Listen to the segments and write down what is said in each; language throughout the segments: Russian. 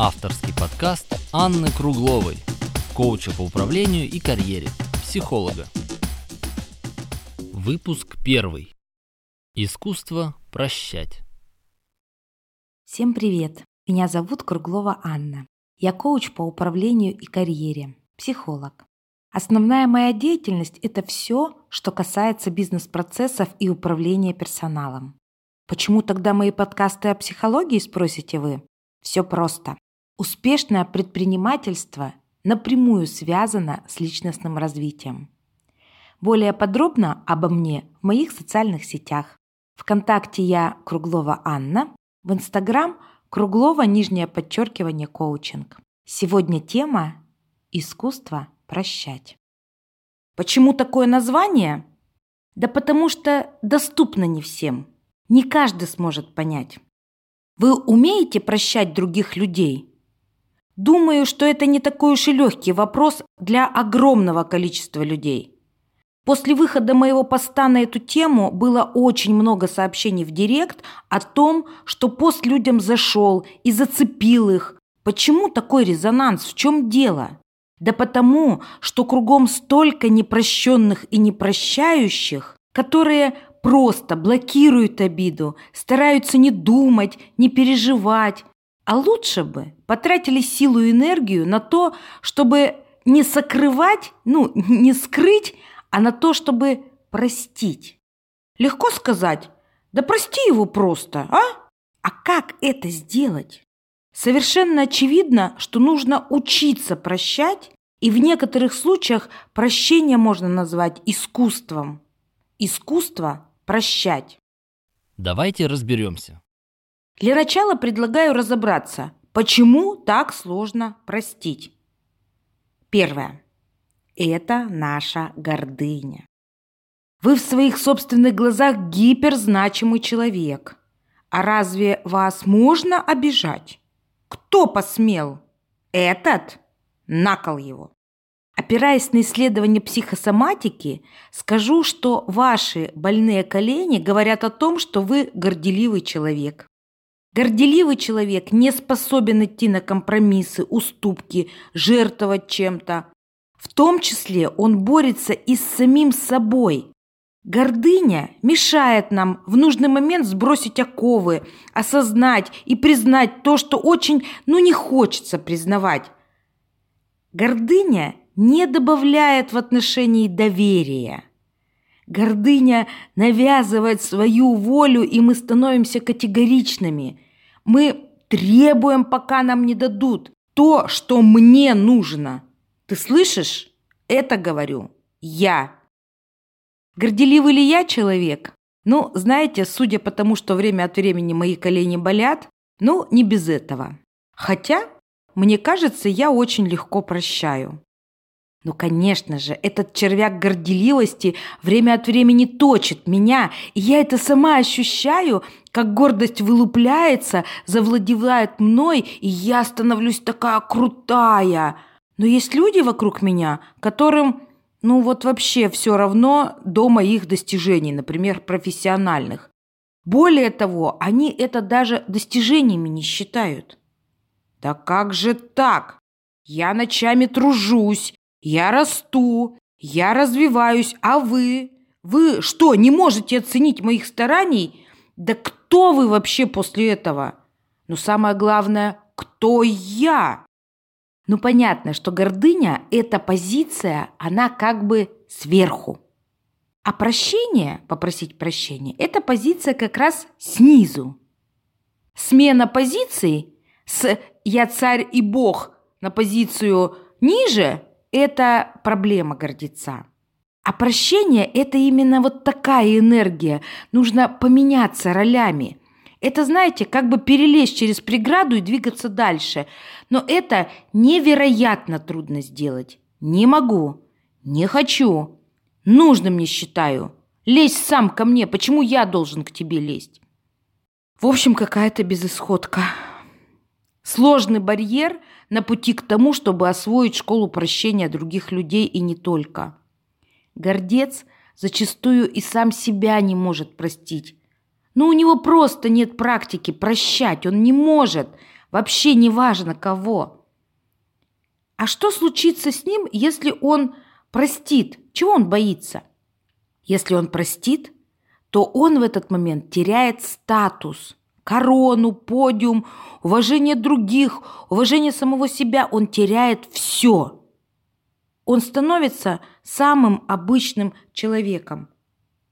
Авторский подкаст Анны Кругловой, коуча по управлению и карьере, психолога. Выпуск первый. Искусство прощать. Всем привет! Меня зовут Круглова Анна. Я коуч по управлению и карьере, психолог. Основная моя деятельность – это все, что касается бизнес-процессов и управления персоналом. Почему тогда мои подкасты о психологии, спросите вы? Все просто. Успешное предпринимательство напрямую связано с личностным развитием. Более подробно обо мне в моих социальных сетях. Вконтакте я Круглова Анна, в Инстаграм Круглова нижнее подчеркивание коучинг. Сегодня тема «Искусство прощать». Почему такое название? Да потому что доступно не всем. Не каждый сможет понять. Вы умеете прощать других людей? Думаю, что это не такой уж и легкий вопрос для огромного количества людей. После выхода моего поста на эту тему было очень много сообщений в директ о том, что пост людям зашел и зацепил их. Почему такой резонанс? В чем дело? Да потому, что кругом столько непрощенных и непрощающих, которые просто блокируют обиду, стараются не думать, не переживать, а лучше бы потратили силу и энергию на то, чтобы не сокрывать, ну, не скрыть, а на то, чтобы простить. Легко сказать, да прости его просто, а? А как это сделать? Совершенно очевидно, что нужно учиться прощать, и в некоторых случаях прощение можно назвать искусством. Искусство прощать. Давайте разберемся. Для начала предлагаю разобраться, почему так сложно простить. Первое. Это наша гордыня. Вы в своих собственных глазах гиперзначимый человек. А разве вас можно обижать? Кто посмел? Этот? Накол его. Опираясь на исследования психосоматики, скажу, что ваши больные колени говорят о том, что вы горделивый человек. Горделивый человек не способен идти на компромиссы, уступки, жертвовать чем-то. В том числе он борется и с самим собой. Гордыня мешает нам в нужный момент сбросить оковы, осознать и признать то, что очень, ну, не хочется признавать. Гордыня не добавляет в отношении доверия. Гордыня навязывает свою волю, и мы становимся категоричными. Мы требуем, пока нам не дадут то, что мне нужно. Ты слышишь? Это говорю я. Горделивый ли я человек? Ну, знаете, судя по тому, что время от времени мои колени болят, ну, не без этого. Хотя, мне кажется, я очень легко прощаю. Ну, конечно же, этот червяк горделивости время от времени точит меня, и я это сама ощущаю, как гордость вылупляется, завладевает мной, и я становлюсь такая крутая. Но есть люди вокруг меня, которым, ну вот вообще все равно до моих достижений, например, профессиональных. Более того, они это даже достижениями не считают. Да как же так? Я ночами тружусь, я расту, я развиваюсь, а вы? Вы что, не можете оценить моих стараний? Да кто вы вообще после этого? Но самое главное, кто я? Ну, понятно, что гордыня – это позиция, она как бы сверху. А прощение, попросить прощения, это позиция как раз снизу. Смена позиции с «я царь и бог» на позицию ниже это проблема гордеца. А прощение – это именно вот такая энергия. Нужно поменяться ролями. Это, знаете, как бы перелезть через преграду и двигаться дальше. Но это невероятно трудно сделать. Не могу, не хочу, нужным не считаю. Лезь сам ко мне, почему я должен к тебе лезть? В общем, какая-то безысходка. Сложный барьер на пути к тому, чтобы освоить школу прощения других людей и не только. Гордец зачастую и сам себя не может простить. Но у него просто нет практики прощать, он не может. вообще не важно кого. А что случится с ним, если он простит? Чего он боится? Если он простит, то он в этот момент теряет статус, корону, подиум, уважение других, уважение самого себя. Он теряет все. Он становится самым обычным человеком.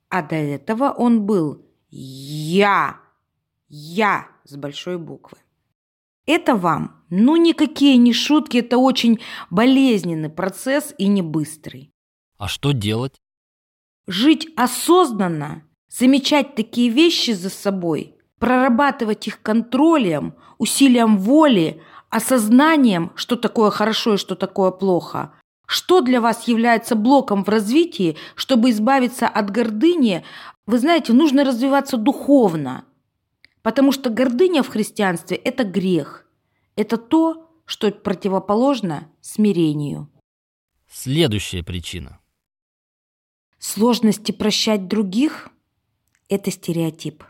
А до этого он был «я», «я» с большой буквы. Это вам, ну никакие не шутки, это очень болезненный процесс и не быстрый. А что делать? Жить осознанно, замечать такие вещи за собой, прорабатывать их контролем, усилием воли, осознанием, что такое хорошо и что такое плохо. Что для вас является блоком в развитии, чтобы избавиться от гордыни? Вы знаете, нужно развиваться духовно, потому что гордыня в христианстве – это грех. Это то, что противоположно смирению. Следующая причина. Сложности прощать других – это стереотип,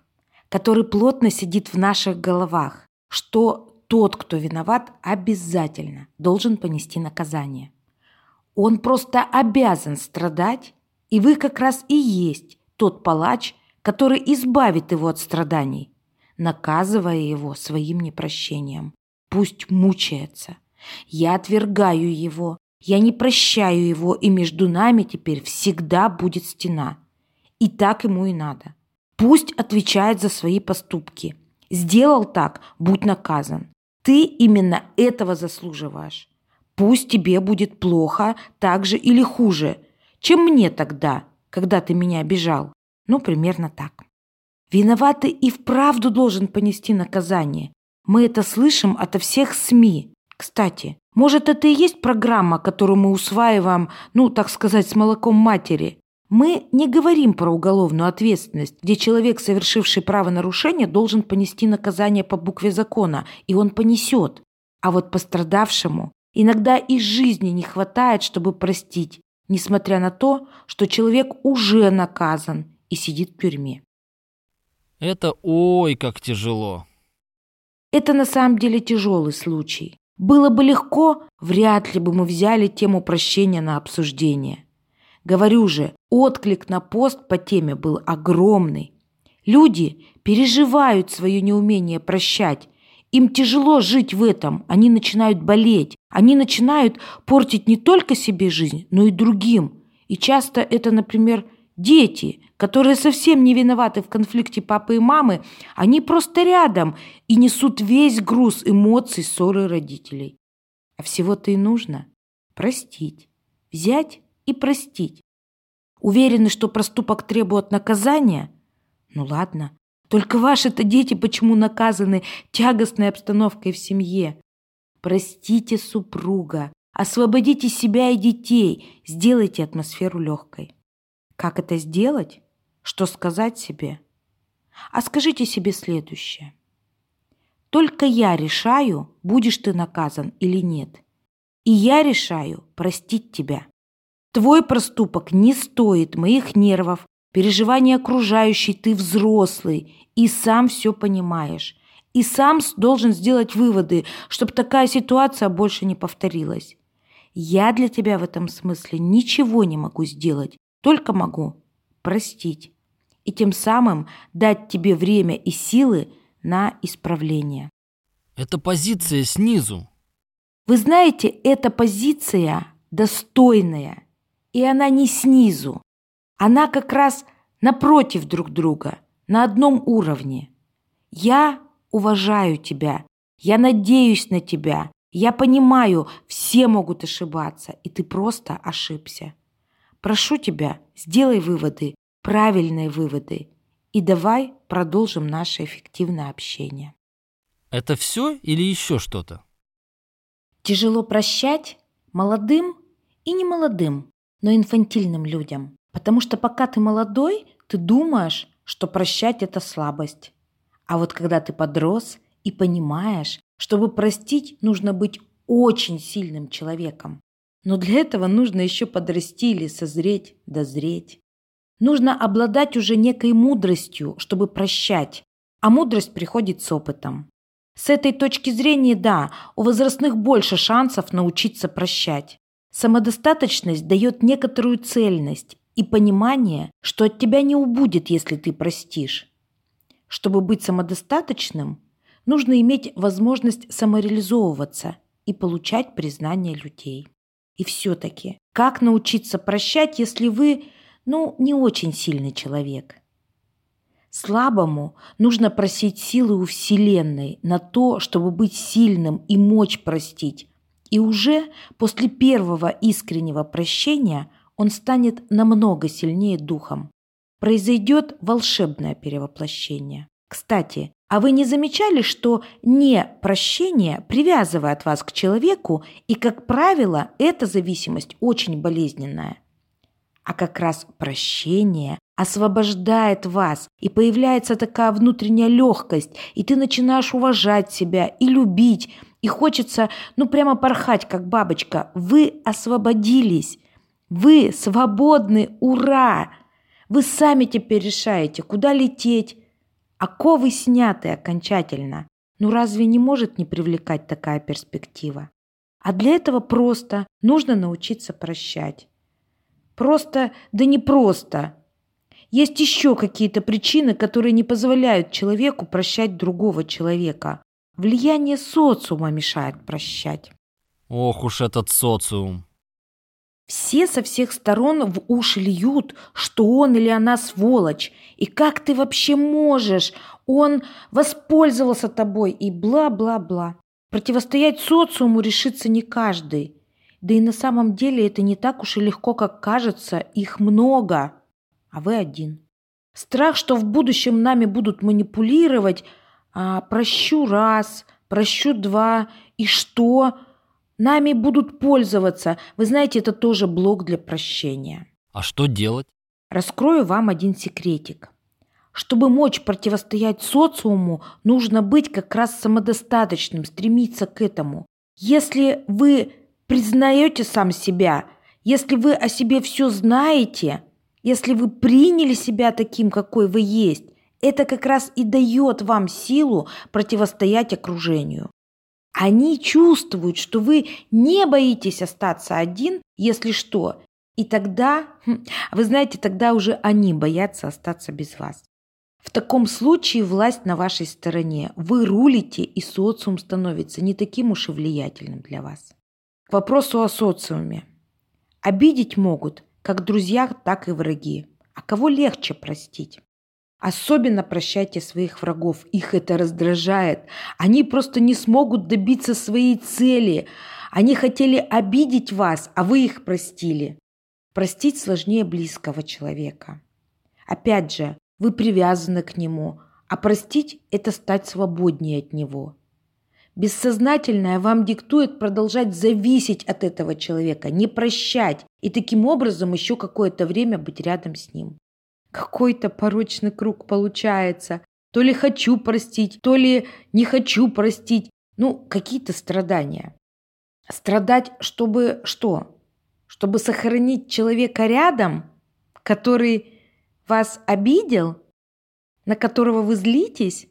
который плотно сидит в наших головах, что тот, кто виноват, обязательно должен понести наказание. Он просто обязан страдать, и вы как раз и есть тот палач, который избавит его от страданий, наказывая его своим непрощением. Пусть мучается. Я отвергаю его, я не прощаю его, и между нами теперь всегда будет стена. И так ему и надо. Пусть отвечает за свои поступки. Сделал так, будь наказан. Ты именно этого заслуживаешь. Пусть тебе будет плохо, так же или хуже, чем мне тогда, когда ты меня обижал. Ну, примерно так. Виноватый и вправду должен понести наказание. Мы это слышим ото всех СМИ. Кстати, может, это и есть программа, которую мы усваиваем, ну, так сказать, с молоком матери. Мы не говорим про уголовную ответственность, где человек, совершивший правонарушение, должен понести наказание по букве закона, и он понесет. А вот пострадавшему иногда и жизни не хватает, чтобы простить, несмотря на то, что человек уже наказан и сидит в тюрьме. Это ой, как тяжело. Это на самом деле тяжелый случай. Было бы легко, вряд ли бы мы взяли тему прощения на обсуждение. Говорю же, отклик на пост по теме был огромный. Люди переживают свое неумение прощать. Им тяжело жить в этом, они начинают болеть. Они начинают портить не только себе жизнь, но и другим. И часто это, например, дети, которые совсем не виноваты в конфликте папы и мамы, они просто рядом и несут весь груз эмоций ссоры родителей. А всего-то и нужно простить, взять и простить. Уверены, что проступок требует наказания? Ну ладно, только ваши-то дети почему наказаны тягостной обстановкой в семье? Простите супруга, освободите себя и детей, сделайте атмосферу легкой. Как это сделать? Что сказать себе? А скажите себе следующее. Только я решаю, будешь ты наказан или нет. И я решаю простить тебя. Твой проступок не стоит моих нервов, переживаний окружающей, ты взрослый и сам все понимаешь. И сам должен сделать выводы, чтобы такая ситуация больше не повторилась. Я для тебя в этом смысле ничего не могу сделать, только могу простить и тем самым дать тебе время и силы на исправление. Это позиция снизу. Вы знаете, эта позиция достойная, и она не снизу. Она как раз напротив друг друга, на одном уровне. Я уважаю тебя, я надеюсь на тебя, я понимаю, все могут ошибаться, и ты просто ошибся. Прошу тебя, сделай выводы, правильные выводы. И давай продолжим наше эффективное общение. Это все или еще что-то? Тяжело прощать молодым и не молодым, но инфантильным людям. Потому что пока ты молодой, ты думаешь, что прощать – это слабость. А вот когда ты подрос и понимаешь, чтобы простить, нужно быть очень сильным человеком. Но для этого нужно еще подрасти или созреть, дозреть. Нужно обладать уже некой мудростью, чтобы прощать, а мудрость приходит с опытом. С этой точки зрения, да, у возрастных больше шансов научиться прощать. Самодостаточность дает некоторую цельность и понимание, что от тебя не убудет, если ты простишь. Чтобы быть самодостаточным, нужно иметь возможность самореализовываться и получать признание людей. И все-таки, как научиться прощать, если вы, ну, не очень сильный человек? Слабому нужно просить силы у Вселенной на то, чтобы быть сильным и мочь простить. И уже после первого искреннего прощения он станет намного сильнее духом. Произойдет волшебное перевоплощение. Кстати, а вы не замечали, что не прощение привязывает вас к человеку, и, как правило, эта зависимость очень болезненная? А как раз прощение освобождает вас, и появляется такая внутренняя легкость, и ты начинаешь уважать себя и любить, и хочется, ну, прямо порхать, как бабочка. Вы освободились. Вы свободны, ура! Вы сами теперь решаете, куда лететь. Оковы сняты окончательно. Ну разве не может не привлекать такая перспектива? А для этого просто нужно научиться прощать. Просто, да не просто. Есть еще какие-то причины, которые не позволяют человеку прощать другого человека. Влияние социума мешает прощать. Ох уж этот социум. Все со всех сторон в уши льют, что он или она сволочь. И как ты вообще можешь? Он воспользовался тобой и бла-бла-бла. Противостоять социуму решится не каждый. Да и на самом деле это не так уж и легко, как кажется. Их много, а вы один. Страх, что в будущем нами будут манипулировать, а, прощу раз, прощу два, и что? Нами будут пользоваться. Вы знаете, это тоже блок для прощения. А что делать? Раскрою вам один секретик. Чтобы мочь противостоять социуму, нужно быть как раз самодостаточным, стремиться к этому. Если вы признаете сам себя, если вы о себе все знаете, если вы приняли себя таким, какой вы есть, это как раз и дает вам силу противостоять окружению. Они чувствуют, что вы не боитесь остаться один, если что. И тогда, хм, вы знаете, тогда уже они боятся остаться без вас. В таком случае власть на вашей стороне. Вы рулите, и социум становится не таким уж и влиятельным для вас. К вопросу о социуме. Обидеть могут как друзья, так и враги. А кого легче простить? Особенно прощайте своих врагов, их это раздражает. Они просто не смогут добиться своей цели. Они хотели обидеть вас, а вы их простили. Простить сложнее близкого человека. Опять же, вы привязаны к нему, а простить – это стать свободнее от него. Бессознательное вам диктует продолжать зависеть от этого человека, не прощать и таким образом еще какое-то время быть рядом с ним. Какой-то порочный круг получается. То ли хочу простить, то ли не хочу простить. Ну, какие-то страдания. Страдать, чтобы что? Чтобы сохранить человека рядом, который вас обидел, на которого вы злитесь?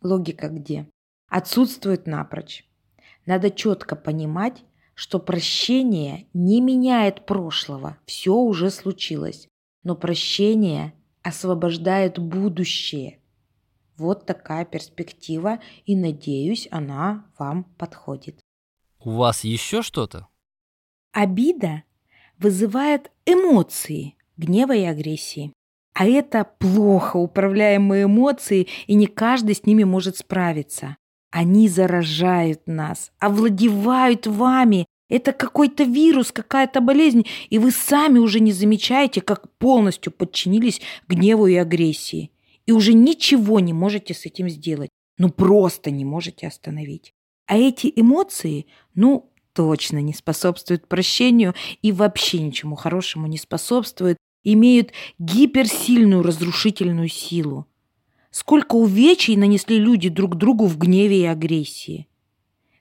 Логика где? Отсутствует напрочь. Надо четко понимать, что прощение не меняет прошлого, все уже случилось но прощение освобождает будущее. Вот такая перспектива, и надеюсь, она вам подходит. У вас еще что-то? Обида вызывает эмоции гнева и агрессии. А это плохо управляемые эмоции, и не каждый с ними может справиться. Они заражают нас, овладевают вами это какой-то вирус, какая-то болезнь, и вы сами уже не замечаете, как полностью подчинились гневу и агрессии. И уже ничего не можете с этим сделать. Ну, просто не можете остановить. А эти эмоции, ну, точно не способствуют прощению и вообще ничему хорошему не способствуют, имеют гиперсильную разрушительную силу. Сколько увечий нанесли люди друг другу в гневе и агрессии.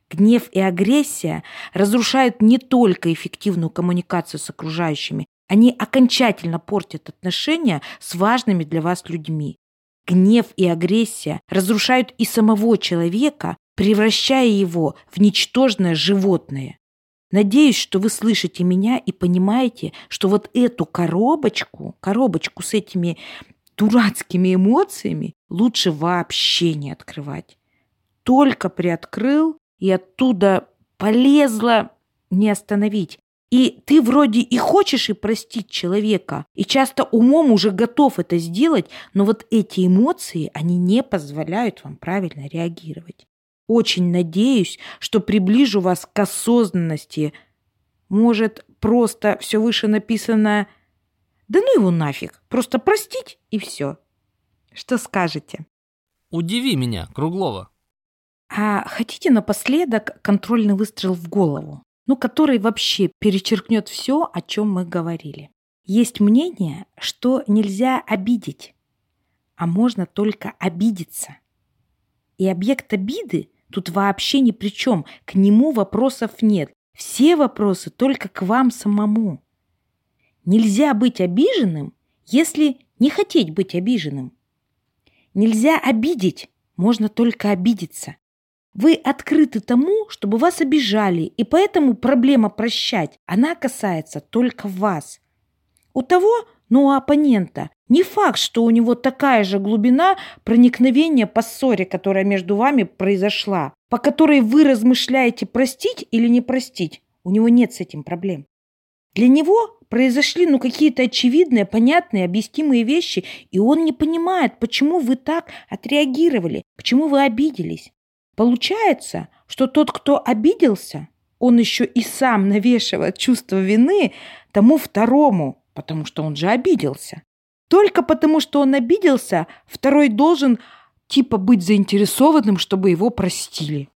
Гнев и агрессия разрушают не только эффективную коммуникацию с окружающими, они окончательно портят отношения с важными для вас людьми. гнев и агрессия разрушают и самого человека, превращая его в ничтожное животное. Надеюсь, что вы слышите меня и понимаете, что вот эту коробочку, коробочку с этими дурацкими эмоциями лучше вообще не открывать. Только приоткрыл, и оттуда полезла не остановить. И ты вроде и хочешь и простить человека, и часто умом уже готов это сделать, но вот эти эмоции, они не позволяют вам правильно реагировать. Очень надеюсь, что приближу вас к осознанности. Может, просто все выше написано «Да ну его нафиг, просто простить и все». Что скажете? Удиви меня, Круглова. А хотите напоследок контрольный выстрел в голову? ну, который вообще перечеркнет все, о чем мы говорили. Есть мнение, что нельзя обидеть, а можно только обидеться. И объект обиды тут вообще ни при чем, к нему вопросов нет. Все вопросы только к вам самому. Нельзя быть обиженным, если не хотеть быть обиженным. Нельзя обидеть, можно только обидеться. Вы открыты тому, чтобы вас обижали, и поэтому проблема прощать, она касается только вас. У того, ну, у оппонента, не факт, что у него такая же глубина проникновения по ссоре, которая между вами произошла, по которой вы размышляете, простить или не простить. У него нет с этим проблем. Для него произошли ну какие-то очевидные, понятные, объяснимые вещи, и он не понимает, почему вы так отреагировали, почему вы обиделись. Получается, что тот, кто обиделся, он еще и сам навешивает чувство вины тому второму, потому что он же обиделся. Только потому, что он обиделся, второй должен типа быть заинтересованным, чтобы его простили.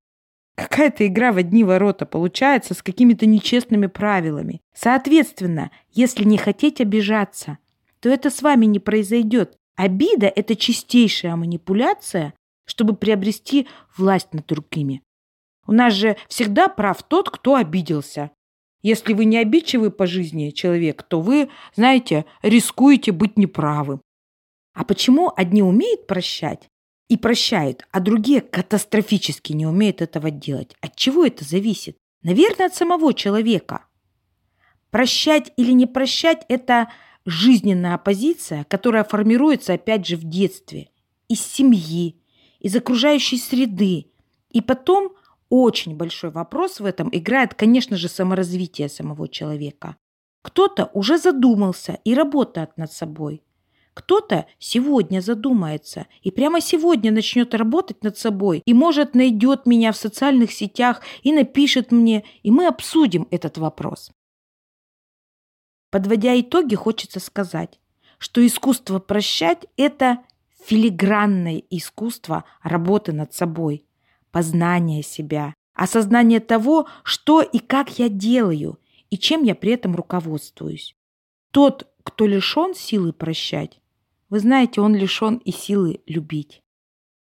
Какая-то игра в одни ворота получается с какими-то нечестными правилами. Соответственно, если не хотеть обижаться, то это с вами не произойдет. Обида – это чистейшая манипуляция, чтобы приобрести власть над другими. У нас же всегда прав тот, кто обиделся. Если вы не обидчивый по жизни человек, то вы, знаете, рискуете быть неправым. А почему одни умеют прощать и прощают, а другие катастрофически не умеют этого делать? От чего это зависит? Наверное, от самого человека. Прощать или не прощать – это жизненная позиция, которая формируется, опять же, в детстве, из семьи, из окружающей среды. И потом очень большой вопрос в этом играет, конечно же, саморазвитие самого человека. Кто-то уже задумался и работает над собой. Кто-то сегодня задумается и прямо сегодня начнет работать над собой и, может, найдет меня в социальных сетях и напишет мне, и мы обсудим этот вопрос. Подводя итоги, хочется сказать, что искусство прощать – это филигранное искусство работы над собой, познание себя, осознание того, что и как я делаю, и чем я при этом руководствуюсь. Тот, кто лишен силы прощать, вы знаете, он лишен и силы любить.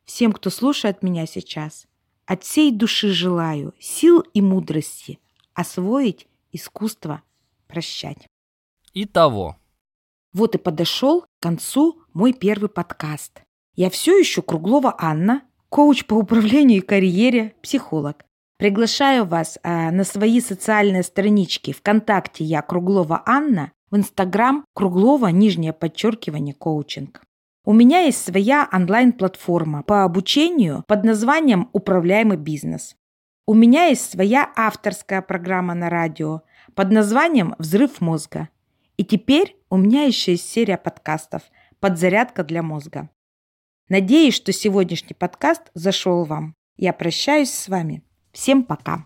Всем, кто слушает меня сейчас, от всей души желаю сил и мудрости освоить искусство прощать. Итого, вот и подошел к концу мой первый подкаст. Я все еще Круглова Анна, коуч по управлению и карьере, психолог. Приглашаю вас а, на свои социальные странички ВКонтакте «Я Круглова Анна», в Инстаграм Круглова, нижнее подчеркивание, коучинг. У меня есть своя онлайн-платформа по обучению под названием «Управляемый бизнес». У меня есть своя авторская программа на радио под названием «Взрыв мозга». И теперь у меня еще есть серия подкастов «Подзарядка для мозга». Надеюсь, что сегодняшний подкаст зашел вам. Я прощаюсь с вами. Всем пока.